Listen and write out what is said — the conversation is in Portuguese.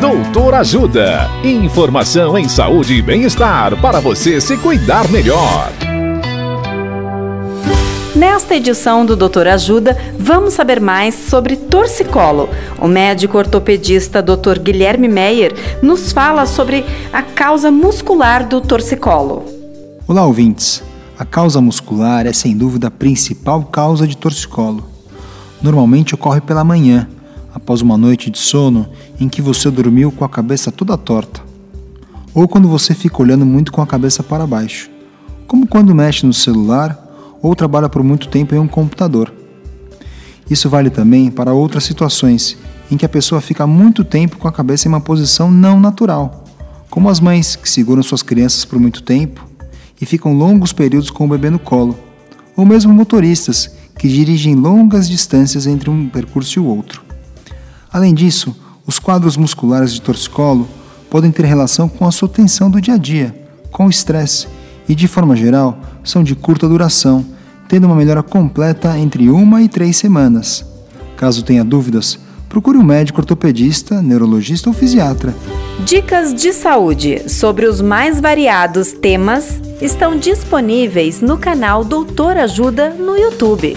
Doutor Ajuda. Informação em saúde e bem-estar para você se cuidar melhor. Nesta edição do Doutor Ajuda, vamos saber mais sobre torcicolo. O médico ortopedista Dr. Guilherme Meyer nos fala sobre a causa muscular do torcicolo. Olá, ouvintes. A causa muscular é sem dúvida a principal causa de torcicolo. Normalmente ocorre pela manhã após uma noite de sono em que você dormiu com a cabeça toda torta, ou quando você fica olhando muito com a cabeça para baixo, como quando mexe no celular ou trabalha por muito tempo em um computador. Isso vale também para outras situações em que a pessoa fica muito tempo com a cabeça em uma posição não natural, como as mães que seguram suas crianças por muito tempo e ficam longos períodos com o bebê no colo, ou mesmo motoristas que dirigem longas distâncias entre um percurso e o outro. Além disso, os quadros musculares de torcicolo podem ter relação com a sua tensão do dia a dia, com o estresse e, de forma geral, são de curta duração, tendo uma melhora completa entre uma e três semanas. Caso tenha dúvidas, procure um médico ortopedista, neurologista ou fisiatra. Dicas de saúde sobre os mais variados temas estão disponíveis no canal Doutor Ajuda no YouTube.